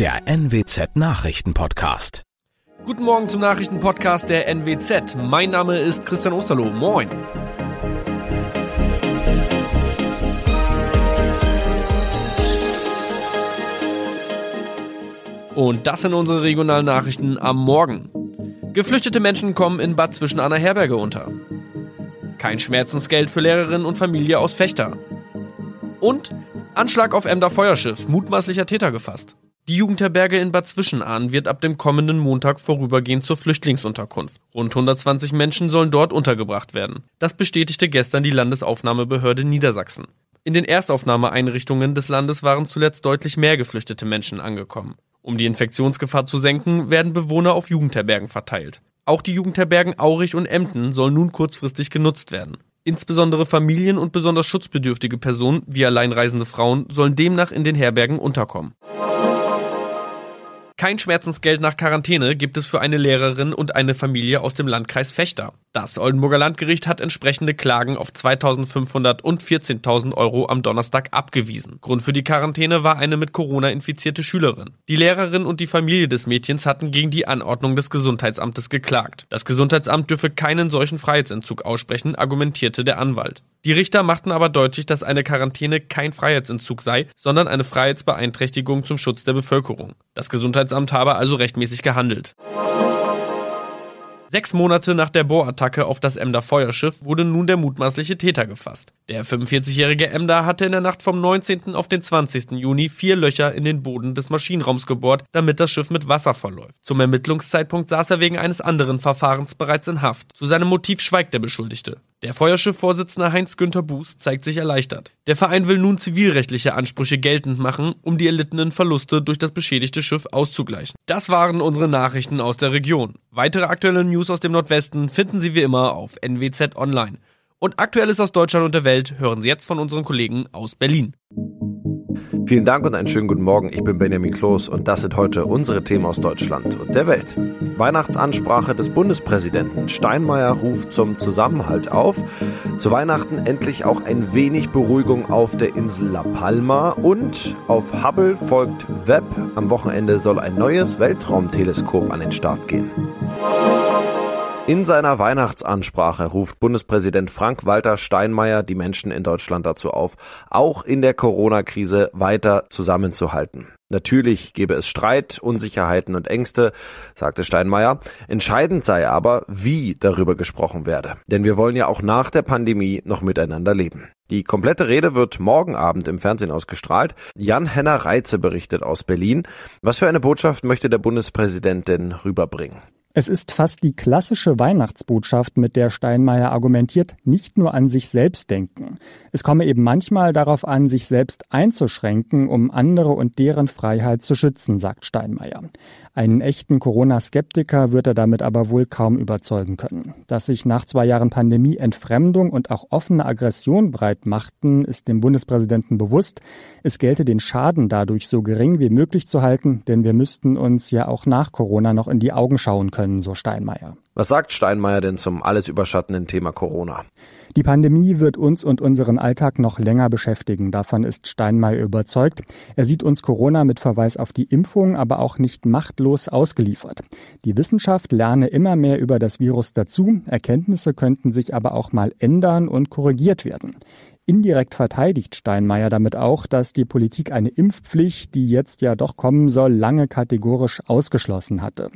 der NWZ Nachrichtenpodcast. Guten Morgen zum Nachrichtenpodcast der NWZ. Mein Name ist Christian Osterloh. Moin. Und das sind unsere regionalen Nachrichten am Morgen. Geflüchtete Menschen kommen in Bad zwischen einer Herberge unter. Kein Schmerzensgeld für Lehrerinnen und Familie aus Fechter. Und Anschlag auf Emder Feuerschiff, mutmaßlicher Täter gefasst. Die Jugendherberge in Bad Zwischenahn wird ab dem kommenden Montag vorübergehend zur Flüchtlingsunterkunft. Rund 120 Menschen sollen dort untergebracht werden. Das bestätigte gestern die Landesaufnahmebehörde Niedersachsen. In den Erstaufnahmeeinrichtungen des Landes waren zuletzt deutlich mehr geflüchtete Menschen angekommen. Um die Infektionsgefahr zu senken, werden Bewohner auf Jugendherbergen verteilt. Auch die Jugendherbergen Aurich und Emden sollen nun kurzfristig genutzt werden. Insbesondere Familien und besonders schutzbedürftige Personen wie alleinreisende Frauen sollen demnach in den Herbergen unterkommen. Kein Schmerzensgeld nach Quarantäne gibt es für eine Lehrerin und eine Familie aus dem Landkreis Fechter. Das Oldenburger Landgericht hat entsprechende Klagen auf 2.500 und 14.000 Euro am Donnerstag abgewiesen. Grund für die Quarantäne war eine mit Corona infizierte Schülerin. Die Lehrerin und die Familie des Mädchens hatten gegen die Anordnung des Gesundheitsamtes geklagt. Das Gesundheitsamt dürfe keinen solchen Freiheitsentzug aussprechen, argumentierte der Anwalt. Die Richter machten aber deutlich, dass eine Quarantäne kein Freiheitsentzug sei, sondern eine Freiheitsbeeinträchtigung zum Schutz der Bevölkerung. Das Gesundheitsamt habe also rechtmäßig gehandelt. Sechs Monate nach der Bohrattacke auf das Emder Feuerschiff wurde nun der mutmaßliche Täter gefasst. Der 45-jährige Emder hatte in der Nacht vom 19. auf den 20. Juni vier Löcher in den Boden des Maschinenraums gebohrt, damit das Schiff mit Wasser verläuft. Zum Ermittlungszeitpunkt saß er wegen eines anderen Verfahrens bereits in Haft. Zu seinem Motiv schweigt der Beschuldigte. Der Feuerschiff-Vorsitzende Heinz-Günther Buß zeigt sich erleichtert. Der Verein will nun zivilrechtliche Ansprüche geltend machen, um die erlittenen Verluste durch das beschädigte Schiff auszugleichen. Das waren unsere Nachrichten aus der Region. Weitere aktuelle News aus dem Nordwesten finden Sie wie immer auf NWZ Online. Und Aktuelles aus Deutschland und der Welt hören Sie jetzt von unseren Kollegen aus Berlin. Vielen Dank und einen schönen guten Morgen. Ich bin Benjamin Kloß und das sind heute unsere Themen aus Deutschland und der Welt. Weihnachtsansprache des Bundespräsidenten. Steinmeier ruft zum Zusammenhalt auf. Zu Weihnachten endlich auch ein wenig Beruhigung auf der Insel La Palma und auf Hubble folgt Webb. Am Wochenende soll ein neues Weltraumteleskop an den Start gehen. In seiner Weihnachtsansprache ruft Bundespräsident Frank-Walter Steinmeier die Menschen in Deutschland dazu auf, auch in der Corona-Krise weiter zusammenzuhalten. Natürlich gebe es Streit, Unsicherheiten und Ängste, sagte Steinmeier. Entscheidend sei aber, wie darüber gesprochen werde. Denn wir wollen ja auch nach der Pandemie noch miteinander leben. Die komplette Rede wird morgen Abend im Fernsehen ausgestrahlt. Jan-Henner Reitze berichtet aus Berlin. Was für eine Botschaft möchte der Bundespräsident denn rüberbringen? Es ist fast die klassische Weihnachtsbotschaft, mit der Steinmeier argumentiert, nicht nur an sich selbst denken. Es komme eben manchmal darauf an, sich selbst einzuschränken, um andere und deren Freiheit zu schützen, sagt Steinmeier. Einen echten Corona-Skeptiker wird er damit aber wohl kaum überzeugen können. Dass sich nach zwei Jahren Pandemie Entfremdung und auch offene Aggression breit machten, ist dem Bundespräsidenten bewusst. Es gelte den Schaden dadurch so gering wie möglich zu halten, denn wir müssten uns ja auch nach Corona noch in die Augen schauen können können, so Steinmeier. Was sagt Steinmeier denn zum alles überschattenden Thema Corona? Die Pandemie wird uns und unseren Alltag noch länger beschäftigen. Davon ist Steinmeier überzeugt. Er sieht uns Corona mit Verweis auf die Impfung aber auch nicht machtlos ausgeliefert. Die Wissenschaft lerne immer mehr über das Virus dazu. Erkenntnisse könnten sich aber auch mal ändern und korrigiert werden. Indirekt verteidigt Steinmeier damit auch, dass die Politik eine Impfpflicht, die jetzt ja doch kommen soll, lange kategorisch ausgeschlossen hatte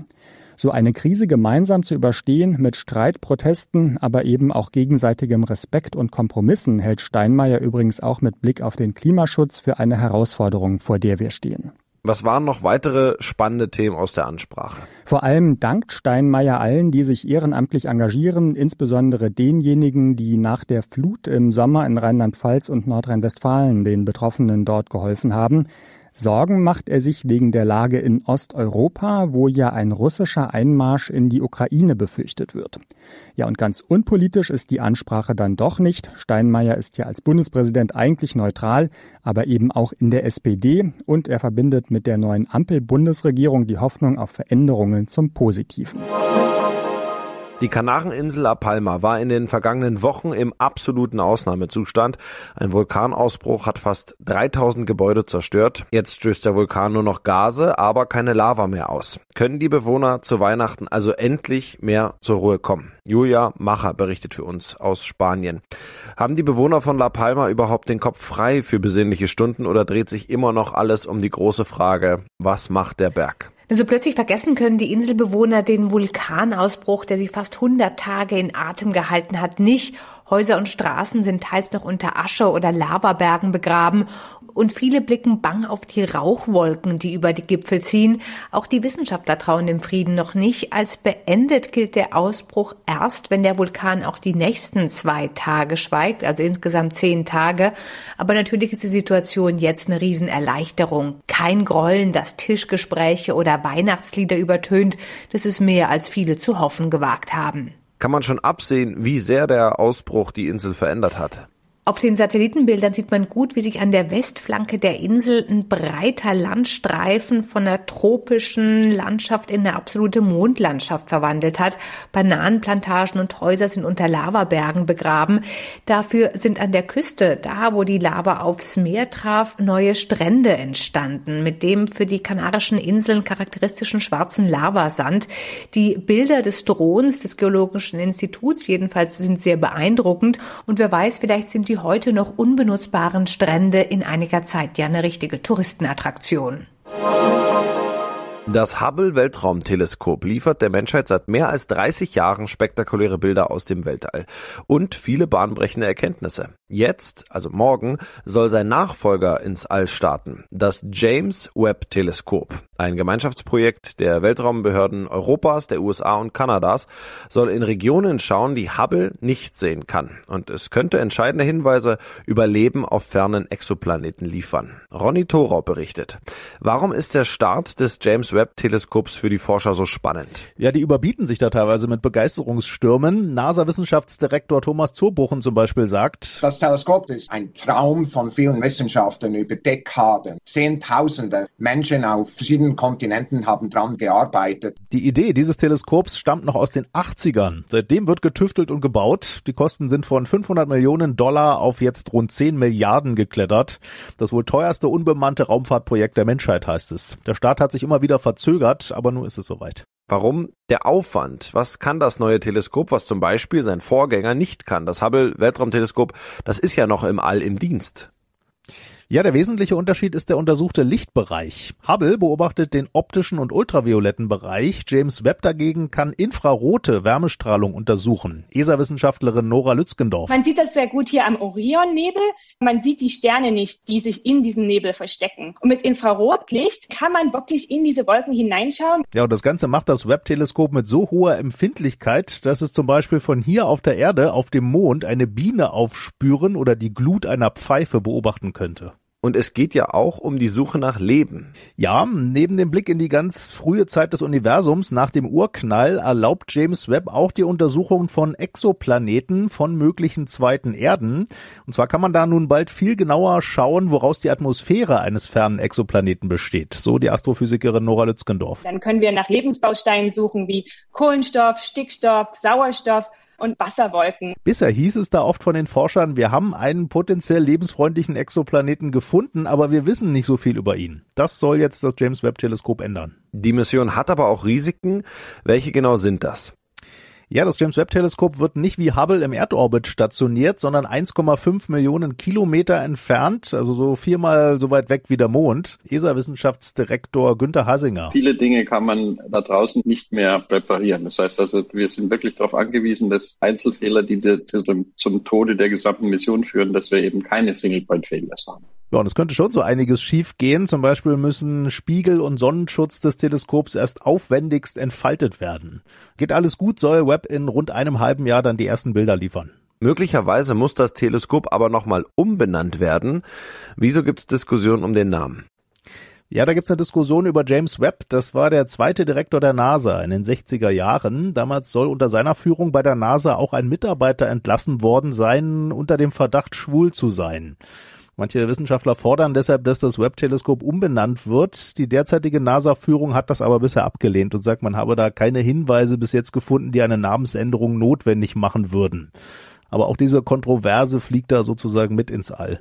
so eine Krise gemeinsam zu überstehen mit Streit, Protesten, aber eben auch gegenseitigem Respekt und Kompromissen hält Steinmeier übrigens auch mit Blick auf den Klimaschutz für eine Herausforderung, vor der wir stehen. Was waren noch weitere spannende Themen aus der Ansprache? Vor allem dankt Steinmeier allen, die sich ehrenamtlich engagieren, insbesondere denjenigen, die nach der Flut im Sommer in Rheinland-Pfalz und Nordrhein-Westfalen den Betroffenen dort geholfen haben. Sorgen macht er sich wegen der Lage in Osteuropa, wo ja ein russischer Einmarsch in die Ukraine befürchtet wird. Ja, und ganz unpolitisch ist die Ansprache dann doch nicht. Steinmeier ist ja als Bundespräsident eigentlich neutral, aber eben auch in der SPD und er verbindet mit der neuen Ampel-Bundesregierung die Hoffnung auf Veränderungen zum Positiven. Die Kanareninsel La Palma war in den vergangenen Wochen im absoluten Ausnahmezustand. Ein Vulkanausbruch hat fast 3000 Gebäude zerstört. Jetzt stößt der Vulkan nur noch Gase, aber keine Lava mehr aus. Können die Bewohner zu Weihnachten also endlich mehr zur Ruhe kommen? Julia Macher berichtet für uns aus Spanien. Haben die Bewohner von La Palma überhaupt den Kopf frei für besinnliche Stunden oder dreht sich immer noch alles um die große Frage, was macht der Berg? Also plötzlich vergessen können die Inselbewohner den Vulkanausbruch, der sie fast 100 Tage in Atem gehalten hat, nicht. Häuser und Straßen sind teils noch unter Asche oder Lavabergen begraben und viele blicken bang auf die Rauchwolken, die über die Gipfel ziehen. Auch die Wissenschaftler trauen dem Frieden noch nicht. Als beendet gilt der Ausbruch erst, wenn der Vulkan auch die nächsten zwei Tage schweigt, also insgesamt zehn Tage. Aber natürlich ist die Situation jetzt eine Riesenerleichterung. Kein Grollen, das Tischgespräche oder Weihnachtslieder übertönt. Das ist mehr, als viele zu hoffen gewagt haben. Kann man schon absehen, wie sehr der Ausbruch die Insel verändert hat? Auf den Satellitenbildern sieht man gut, wie sich an der Westflanke der Insel ein breiter Landstreifen von einer tropischen Landschaft in eine absolute Mondlandschaft verwandelt hat. Bananenplantagen und Häuser sind unter Lavabergen begraben. Dafür sind an der Küste, da wo die Lava aufs Meer traf, neue Strände entstanden mit dem für die Kanarischen Inseln charakteristischen schwarzen Lavasand. Die Bilder des Drohens des Geologischen Instituts jedenfalls sind sehr beeindruckend und wer weiß, vielleicht sind die die heute noch unbenutzbaren Strände in einiger Zeit ja eine richtige Touristenattraktion. Das Hubble Weltraumteleskop liefert der Menschheit seit mehr als 30 Jahren spektakuläre Bilder aus dem Weltall und viele bahnbrechende Erkenntnisse. Jetzt, also morgen, soll sein Nachfolger ins All starten, das James Webb Teleskop. Ein Gemeinschaftsprojekt der Weltraumbehörden Europas, der USA und Kanadas soll in Regionen schauen, die Hubble nicht sehen kann. Und es könnte entscheidende Hinweise über Leben auf fernen Exoplaneten liefern. Ronny Thorau berichtet. Warum ist der Start des James Webb-Teleskops für die Forscher so spannend? Ja, die überbieten sich da teilweise mit Begeisterungsstürmen. NASA-Wissenschaftsdirektor Thomas Zurbuchen zum Beispiel sagt, Das Teleskop ist ein Traum von vielen Wissenschaftlern über Dekaden. Zehntausende Menschen auf verschiedenen Kontinenten haben dran gearbeitet. Die Idee dieses Teleskops stammt noch aus den 80ern. Seitdem wird getüftelt und gebaut. Die Kosten sind von 500 Millionen Dollar auf jetzt rund 10 Milliarden geklettert. Das wohl teuerste unbemannte Raumfahrtprojekt der Menschheit heißt es. Der Start hat sich immer wieder verzögert, aber nun ist es soweit. Warum? Der Aufwand. Was kann das neue Teleskop, was zum Beispiel sein Vorgänger nicht kann? Das Hubble Weltraumteleskop, das ist ja noch im All im Dienst. Ja, der wesentliche Unterschied ist der untersuchte Lichtbereich. Hubble beobachtet den optischen und ultravioletten Bereich. James Webb dagegen kann infrarote Wärmestrahlung untersuchen. ESA-Wissenschaftlerin Nora Lützgendorf. Man sieht das sehr gut hier am Orionnebel. Man sieht die Sterne nicht, die sich in diesem Nebel verstecken. Und mit Infrarotlicht kann man wirklich in diese Wolken hineinschauen. Ja, und das Ganze macht das Webb-Teleskop mit so hoher Empfindlichkeit, dass es zum Beispiel von hier auf der Erde auf dem Mond eine Biene aufspüren oder die Glut einer Pfeife beobachten könnte. Und es geht ja auch um die Suche nach Leben. Ja, neben dem Blick in die ganz frühe Zeit des Universums nach dem Urknall erlaubt James Webb auch die Untersuchung von Exoplaneten von möglichen zweiten Erden. Und zwar kann man da nun bald viel genauer schauen, woraus die Atmosphäre eines fernen Exoplaneten besteht. So die Astrophysikerin Nora Lützgendorf. Dann können wir nach Lebensbausteinen suchen wie Kohlenstoff, Stickstoff, Sauerstoff und Wasserwolken. Bisher hieß es da oft von den Forschern, wir haben einen potenziell lebensfreundlichen Exoplaneten gefunden, aber wir wissen nicht so viel über ihn. Das soll jetzt das James Webb Teleskop ändern. Die Mission hat aber auch Risiken. Welche genau sind das? Ja, das James Webb Teleskop wird nicht wie Hubble im Erdorbit stationiert, sondern 1,5 Millionen Kilometer entfernt, also so viermal so weit weg wie der Mond. ESA-Wissenschaftsdirektor Günther Hasinger. Viele Dinge kann man da draußen nicht mehr präparieren. Das heißt also, wir sind wirklich darauf angewiesen, dass Einzelfehler, die zum, zum Tode der gesamten Mission führen, dass wir eben keine Single-Point-Failures haben. Ja, und es könnte schon so einiges schief gehen. Zum Beispiel müssen Spiegel und Sonnenschutz des Teleskops erst aufwendigst entfaltet werden. Geht alles gut, soll Webb in rund einem halben Jahr dann die ersten Bilder liefern. Möglicherweise muss das Teleskop aber nochmal umbenannt werden. Wieso gibt es Diskussionen um den Namen? Ja, da gibt's eine Diskussion über James Webb. Das war der zweite Direktor der NASA in den 60er Jahren. Damals soll unter seiner Führung bei der NASA auch ein Mitarbeiter entlassen worden sein, unter dem Verdacht, schwul zu sein. Manche Wissenschaftler fordern deshalb, dass das Webb-Teleskop umbenannt wird. Die derzeitige NASA-Führung hat das aber bisher abgelehnt und sagt, man habe da keine Hinweise bis jetzt gefunden, die eine Namensänderung notwendig machen würden. Aber auch diese Kontroverse fliegt da sozusagen mit ins All.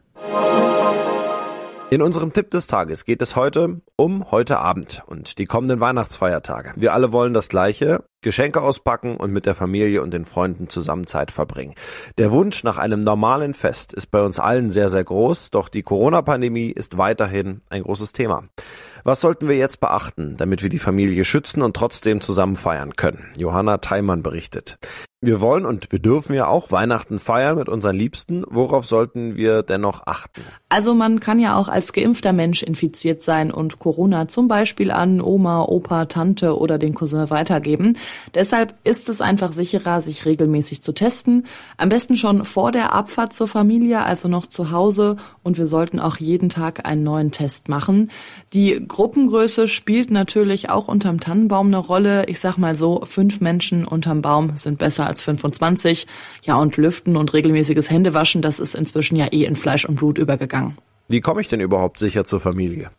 In unserem Tipp des Tages geht es heute um heute Abend und die kommenden Weihnachtsfeiertage. Wir alle wollen das Gleiche, Geschenke auspacken und mit der Familie und den Freunden zusammen Zeit verbringen. Der Wunsch nach einem normalen Fest ist bei uns allen sehr, sehr groß, doch die Corona-Pandemie ist weiterhin ein großes Thema. Was sollten wir jetzt beachten, damit wir die Familie schützen und trotzdem zusammen feiern können? Johanna Theimann berichtet. Wir wollen und wir dürfen ja auch Weihnachten feiern mit unseren Liebsten. Worauf sollten wir dennoch achten? Also man kann ja auch als geimpfter Mensch infiziert sein und Corona zum Beispiel an Oma, Opa, Tante oder den Cousin weitergeben. Deshalb ist es einfach sicherer, sich regelmäßig zu testen. Am besten schon vor der Abfahrt zur Familie, also noch zu Hause. Und wir sollten auch jeden Tag einen neuen Test machen. Die Gruppengröße spielt natürlich auch unterm Tannenbaum eine Rolle. Ich sag mal so, fünf Menschen unterm Baum sind besser als 25. Ja, und Lüften und regelmäßiges Händewaschen, das ist inzwischen ja eh in Fleisch und Blut übergegangen. Wie komme ich denn überhaupt sicher zur Familie?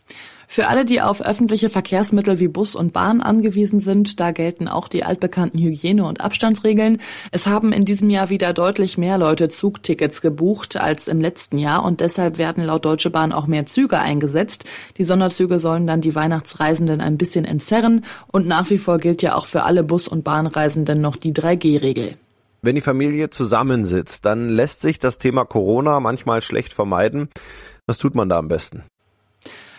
Für alle, die auf öffentliche Verkehrsmittel wie Bus und Bahn angewiesen sind, da gelten auch die altbekannten Hygiene- und Abstandsregeln. Es haben in diesem Jahr wieder deutlich mehr Leute Zugtickets gebucht als im letzten Jahr und deshalb werden laut Deutsche Bahn auch mehr Züge eingesetzt. Die Sonderzüge sollen dann die Weihnachtsreisenden ein bisschen entzerren und nach wie vor gilt ja auch für alle Bus- und Bahnreisenden noch die 3G-Regel. Wenn die Familie zusammensitzt, dann lässt sich das Thema Corona manchmal schlecht vermeiden. Was tut man da am besten?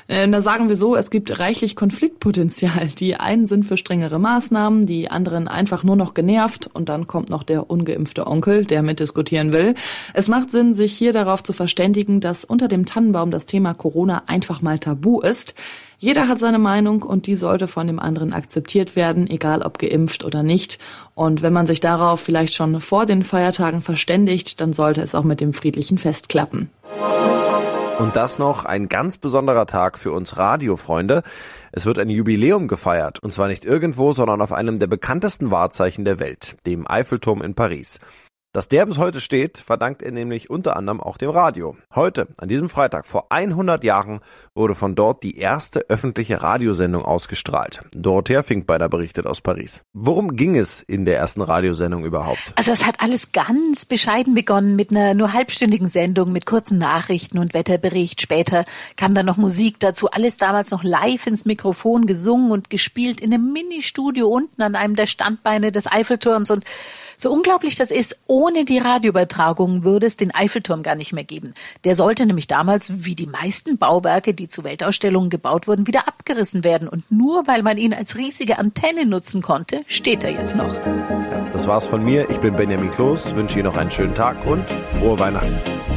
Äh, da sagen wir so, es gibt reichlich Konfliktpotenzial. Die einen sind für strengere Maßnahmen, die anderen einfach nur noch genervt und dann kommt noch der ungeimpfte Onkel, der mitdiskutieren will. Es macht Sinn, sich hier darauf zu verständigen, dass unter dem Tannenbaum das Thema Corona einfach mal tabu ist. Jeder hat seine Meinung und die sollte von dem anderen akzeptiert werden, egal ob geimpft oder nicht. Und wenn man sich darauf vielleicht schon vor den Feiertagen verständigt, dann sollte es auch mit dem friedlichen Fest klappen. Und das noch ein ganz besonderer Tag für uns Radiofreunde. Es wird ein Jubiläum gefeiert, und zwar nicht irgendwo, sondern auf einem der bekanntesten Wahrzeichen der Welt, dem Eiffelturm in Paris. Dass der bis heute steht, verdankt er nämlich unter anderem auch dem Radio. Heute, an diesem Freitag, vor 100 Jahren, wurde von dort die erste öffentliche Radiosendung ausgestrahlt. Dorothea Finkbeiner berichtet aus Paris. Worum ging es in der ersten Radiosendung überhaupt? Also es hat alles ganz bescheiden begonnen mit einer nur halbstündigen Sendung mit kurzen Nachrichten und Wetterbericht. Später kam dann noch Musik dazu. Alles damals noch live ins Mikrofon gesungen und gespielt in einem Ministudio unten an einem der Standbeine des Eiffelturms und so unglaublich das ist, ohne die Radioübertragung würde es den Eiffelturm gar nicht mehr geben. Der sollte nämlich damals, wie die meisten Bauwerke, die zu Weltausstellungen gebaut wurden, wieder abgerissen werden. Und nur weil man ihn als riesige Antenne nutzen konnte, steht er jetzt noch. Das war's von mir. Ich bin Benjamin Kloß, wünsche Ihnen noch einen schönen Tag und frohe Weihnachten.